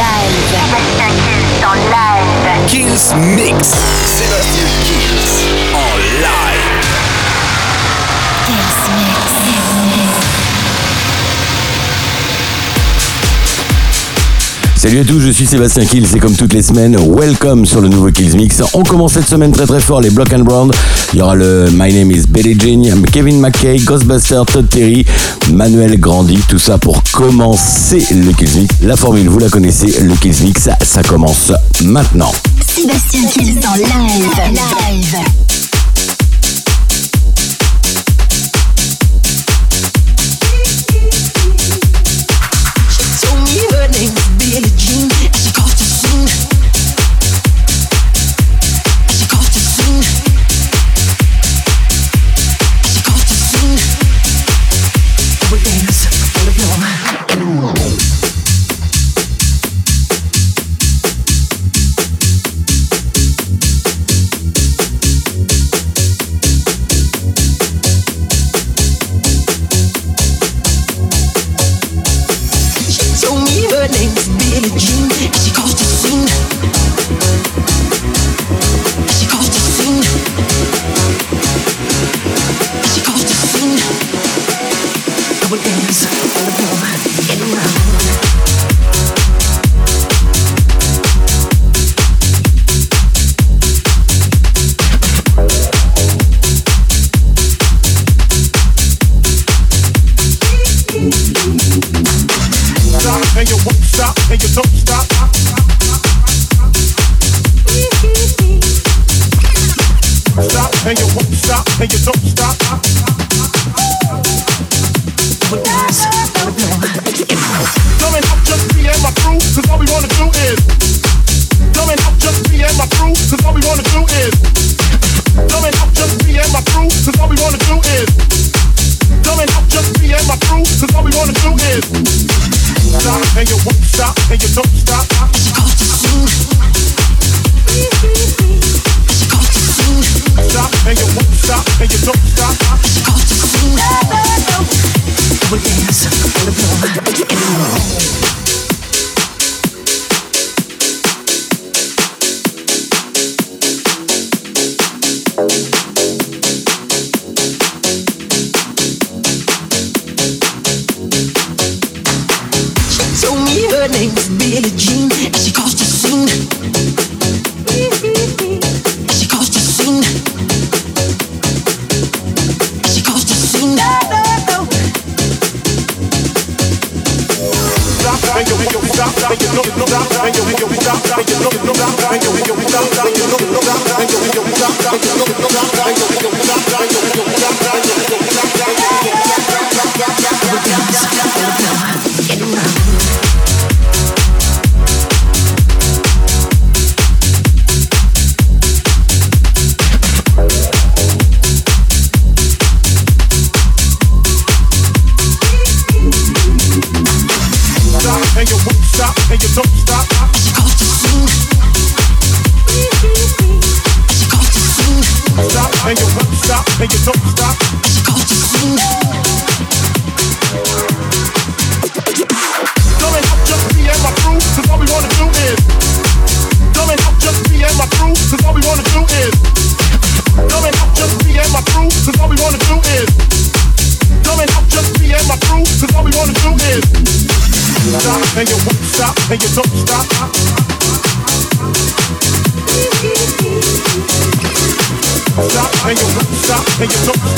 live. Sébastien live. Mix. Sébastien Salut à tous, je suis Sébastien Kills et comme toutes les semaines, welcome sur le nouveau Kills Mix. On commence cette semaine très très fort les Block and Brown. Il y aura le My Name is Billie Jean, Kevin McKay, Ghostbuster, Todd Terry, Manuel Grandi, tout ça pour commencer le Kills Mix. La formule, vous la connaissez, le Kills Mix, ça commence maintenant. Sébastien Kills en live. live. Stop and your won't stop, and your work stop and you don't stop. and you so.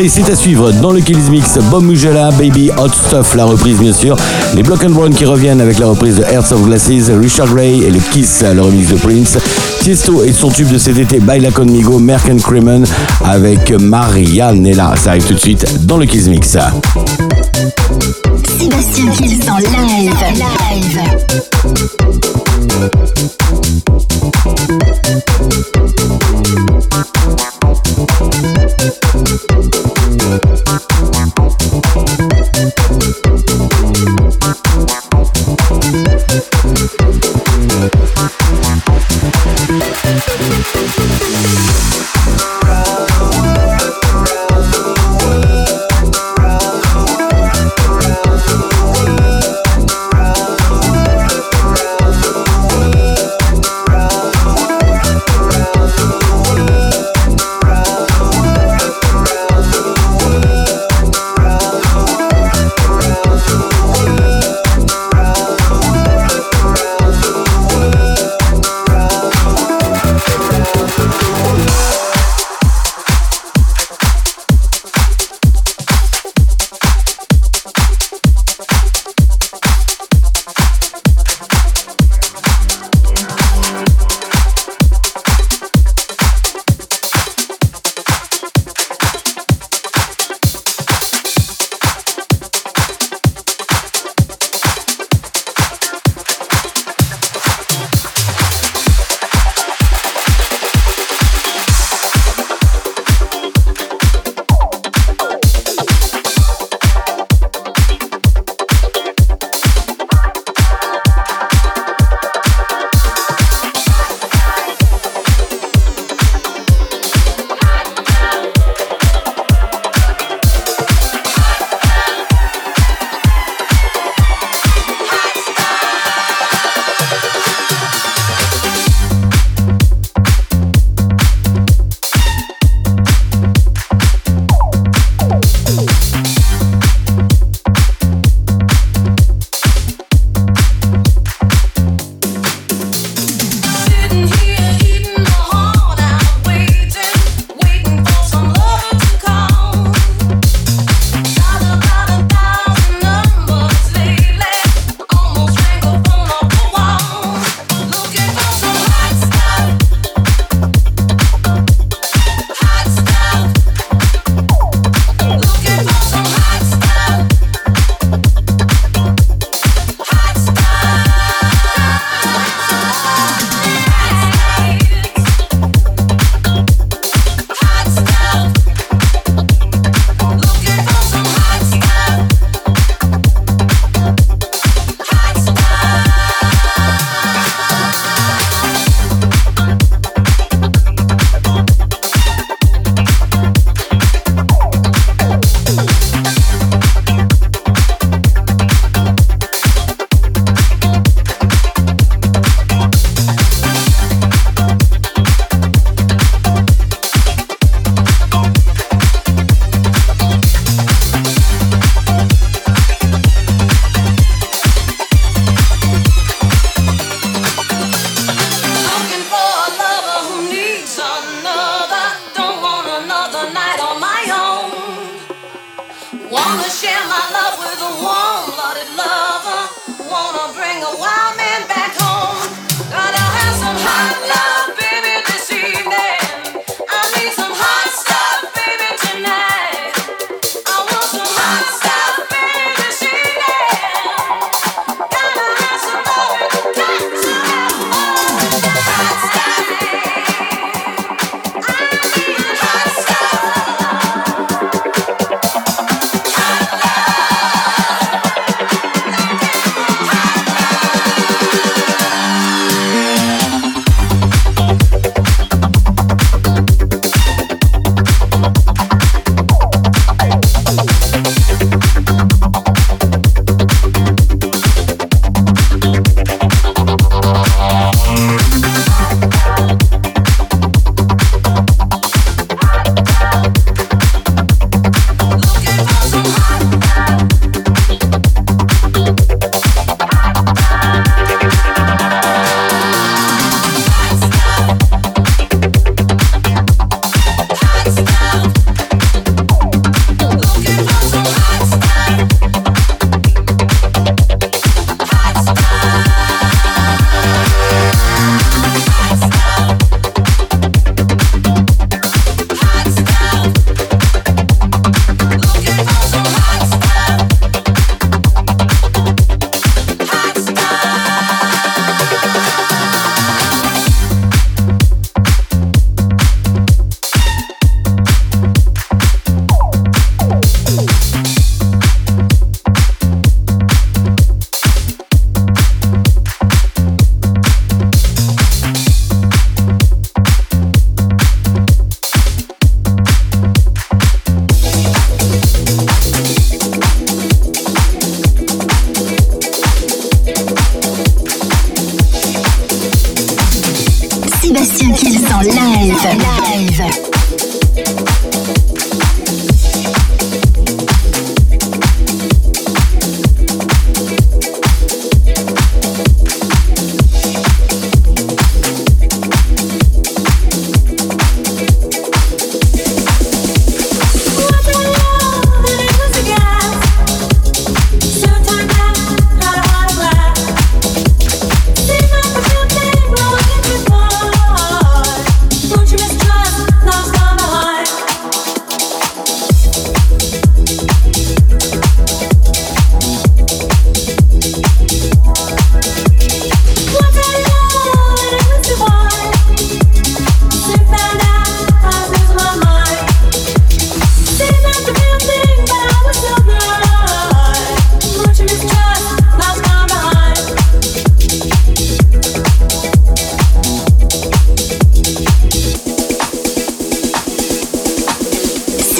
Allez, c'est à suivre dans le Kills Mix. Bob Mujala, Baby Hot Stuff, la reprise bien sûr. Les Block and Brown qui reviennent avec la reprise de Hearts of Glasses, Richard Gray et le Kiss, le remix de Prince. Tiesto et son tube de cet été, Baila Conmigo, Merck and Cremen avec Marianella. Ça arrive tout de suite dans le Kills Mix. Sébastien en live.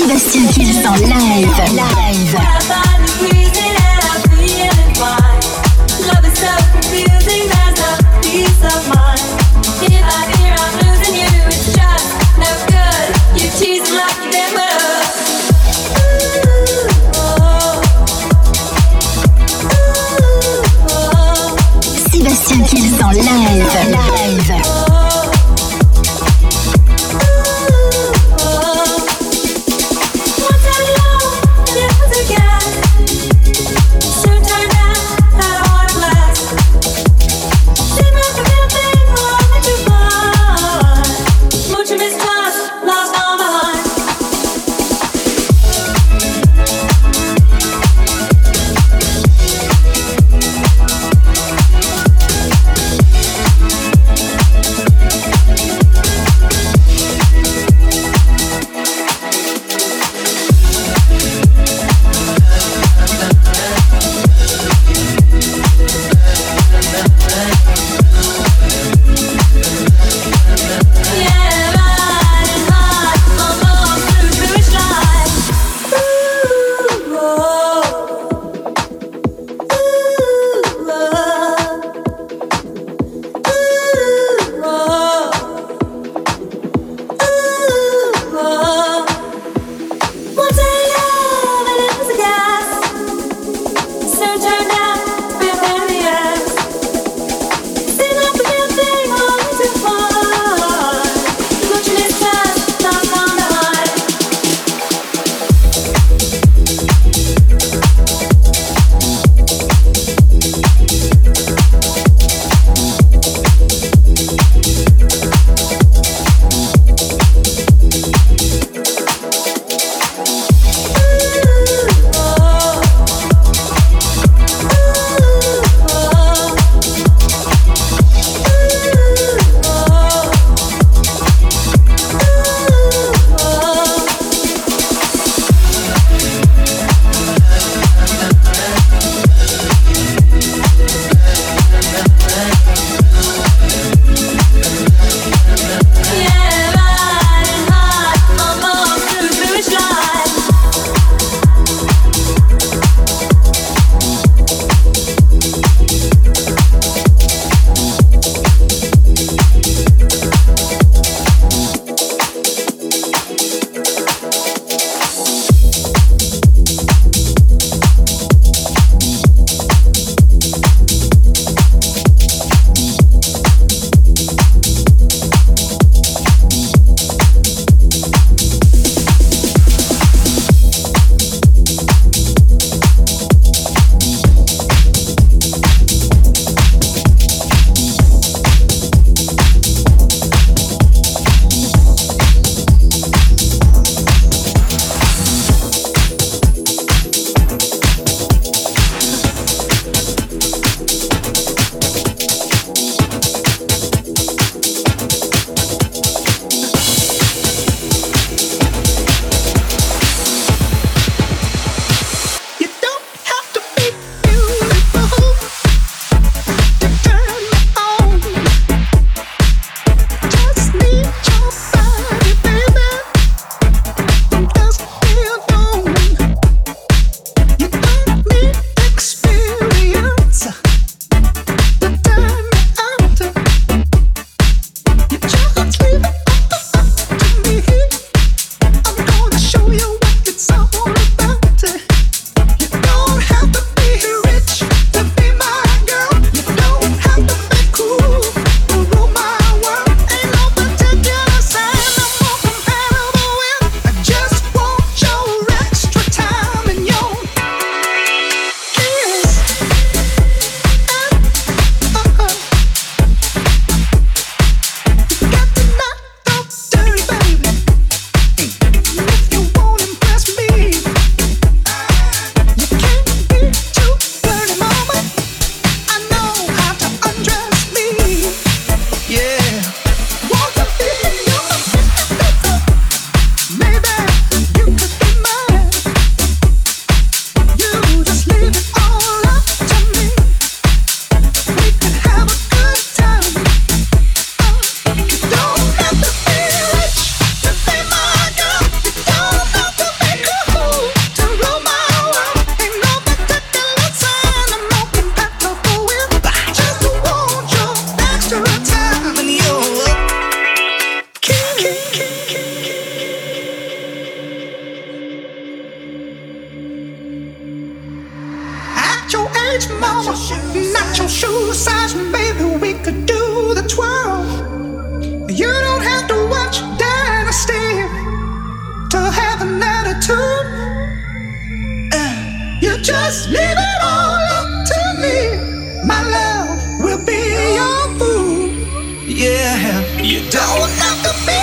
Sébastien Kills en live. Live. You don't have to be.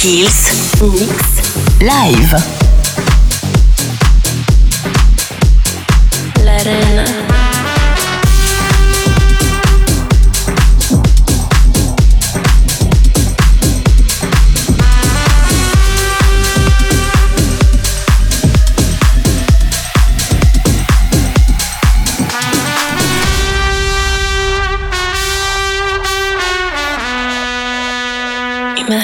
Kills Mix Live.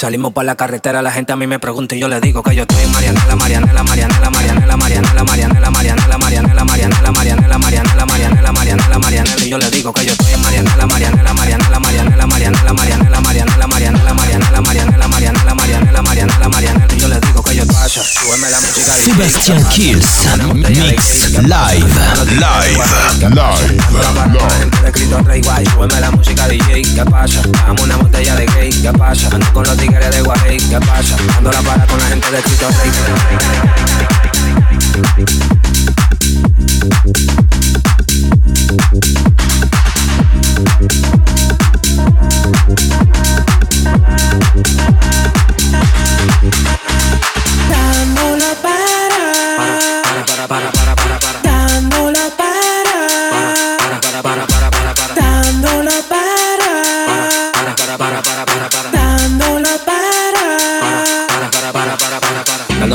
Salimos por la carretera, la gente a mí me pregunta y yo le digo que yo estoy en Marianela, Marianela, Marianela, Marianela, Marianela, Marianela, Marianela, Marianela, Marianela, Marianela, Marianela, Marianela, Marianela, Marianela, y yo le digo que yo estoy en Marianela, Marianela, Marianela, Marianela, Marianela, Marianela, Marianela, Marianela, Marianela, Marianela, Marianela, Marianela, Marianela, Marianela, y yo le digo que yo pasa, súbeme la música de Sébastien Kills, mix live, live, live. Escrito Rey Guay, súbeme la música DJ, ¿qué pasa? Dame una botella de gay, ¿qué pasa? Ando con los tigres de Guay, ¿qué pasa? Ando la para con la gente de Escrito Rey. Dándola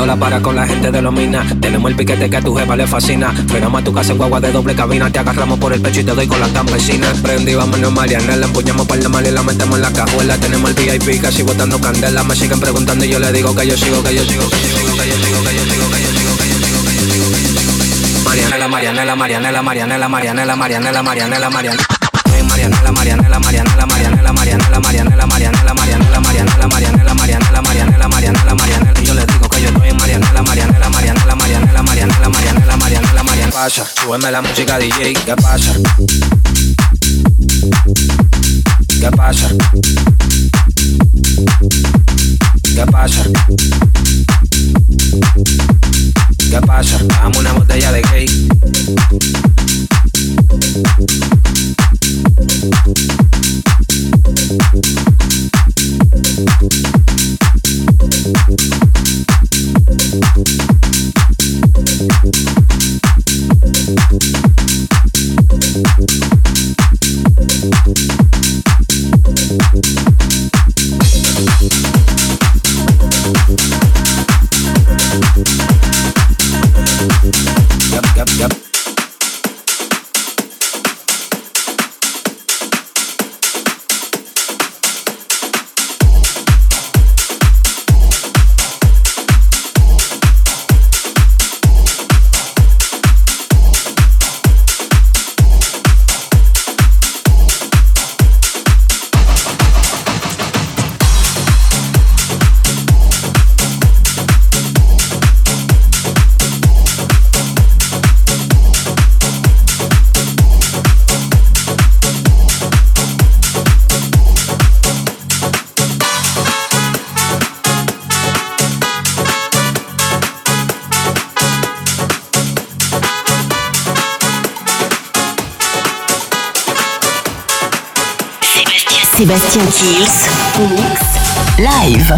la para con la gente de los minas. Tenemos el piquete que a tu jefa le fascina. Frenamos a tu casa en guagua de doble cabina. Te agarramos por el pecho y te doy con la campesina. Prendí, vámonos Mariana. La empuñamos para la mal y la metemos en la cajuela. Tenemos el VIP casi botando candela. Me siguen preguntando y yo le digo que yo sigo, que yo sigo, que yo sigo, que yo sigo, que yo sigo, que yo sigo, que yo sigo, que yo sigo. Marianela, Marianela, Marianela, Marianela, Marianela, Marianela, Marianela, Marianela. Marianela, Marianela, Marianela, Marianela, Marianela, Marianela, Marianela, Marianela, Marianela, Marianela, Marianela, Marianela, Marianela, Marianela. Yo les digo que yo estoy en Marianela, Marianela, Marianela, Marianela, Marianela, Marianela, Marianela, Marianela. Pasa, súbeme la música DJ, ¿qué pasa? ¿Qué pasa? ¿Qué pasa? ¿Qué pasa? Dame una botella de gay. Thank Sébastien Kills, mix live.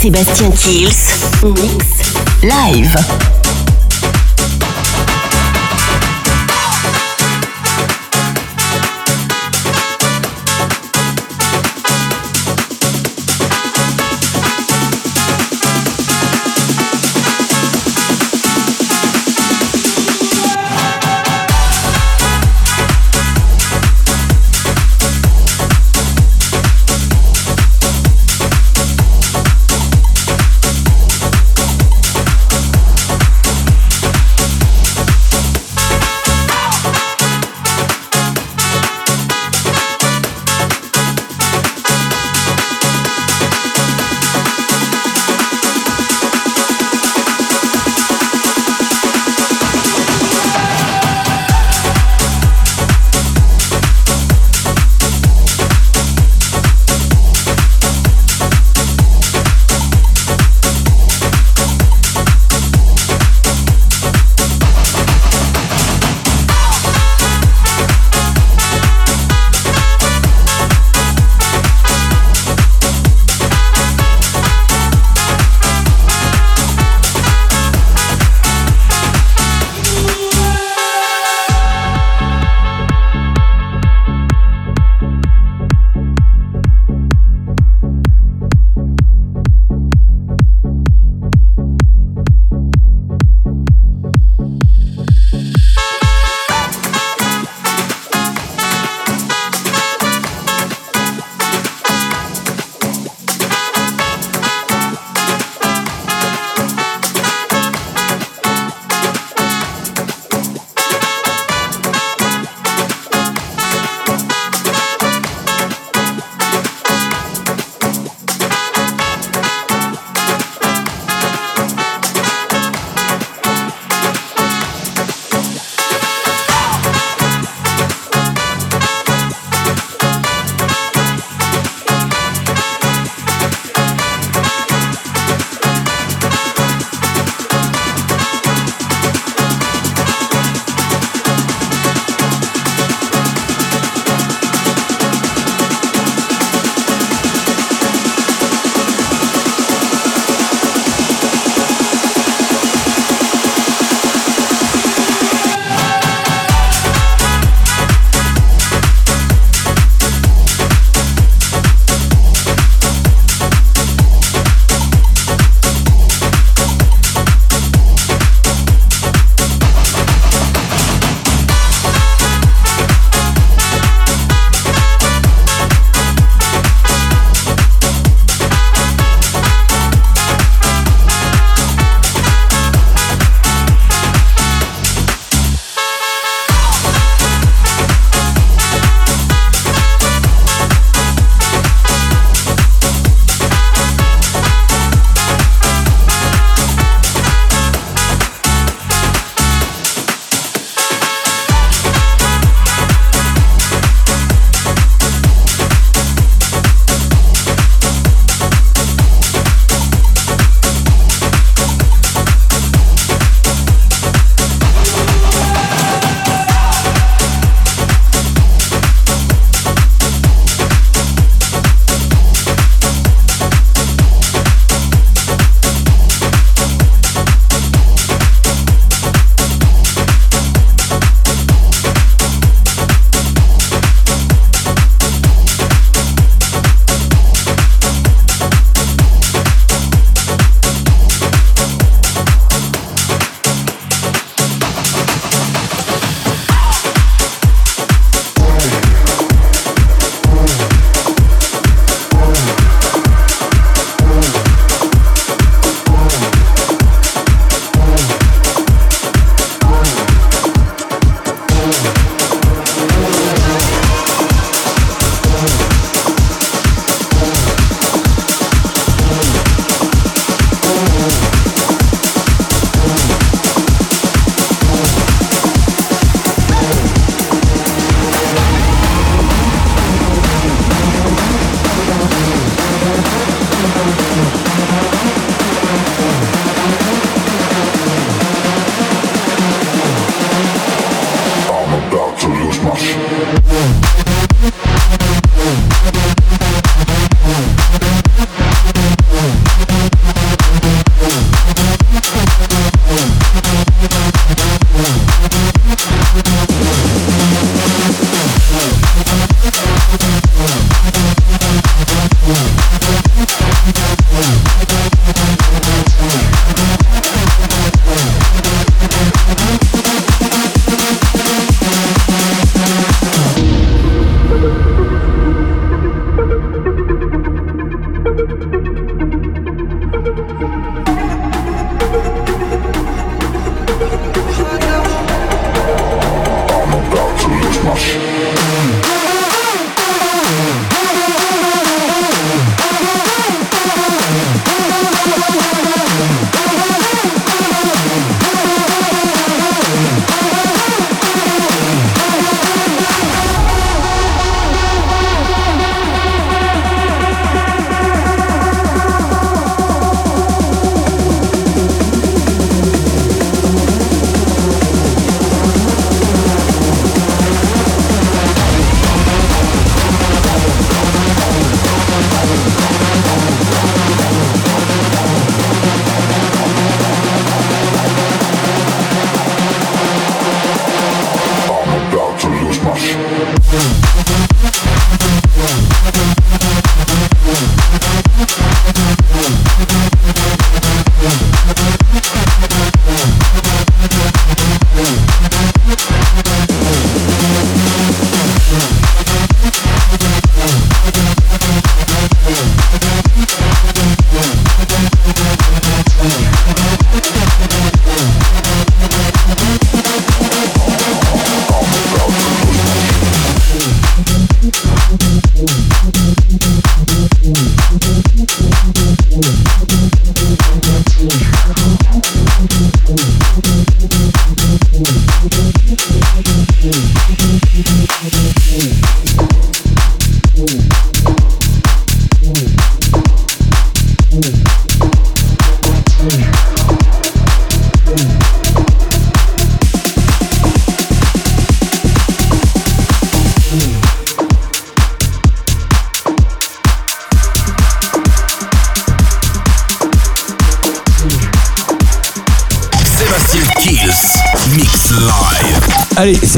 Sébastien Kills, mix live.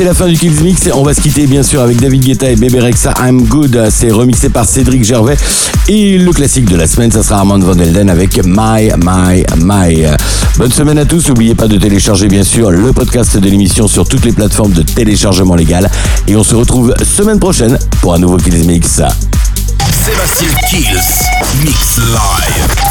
La fin du Kills Mix. On va se quitter bien sûr avec David Guetta et Bebe Rexa. I'm Good. C'est remixé par Cédric Gervais. Et le classique de la semaine, ça sera Armand Van Elden avec My, My, My. Bonne semaine à tous. N'oubliez pas de télécharger bien sûr le podcast de l'émission sur toutes les plateformes de téléchargement légal. Et on se retrouve semaine prochaine pour un nouveau Kills Mix. Sébastien Kills Mix Live.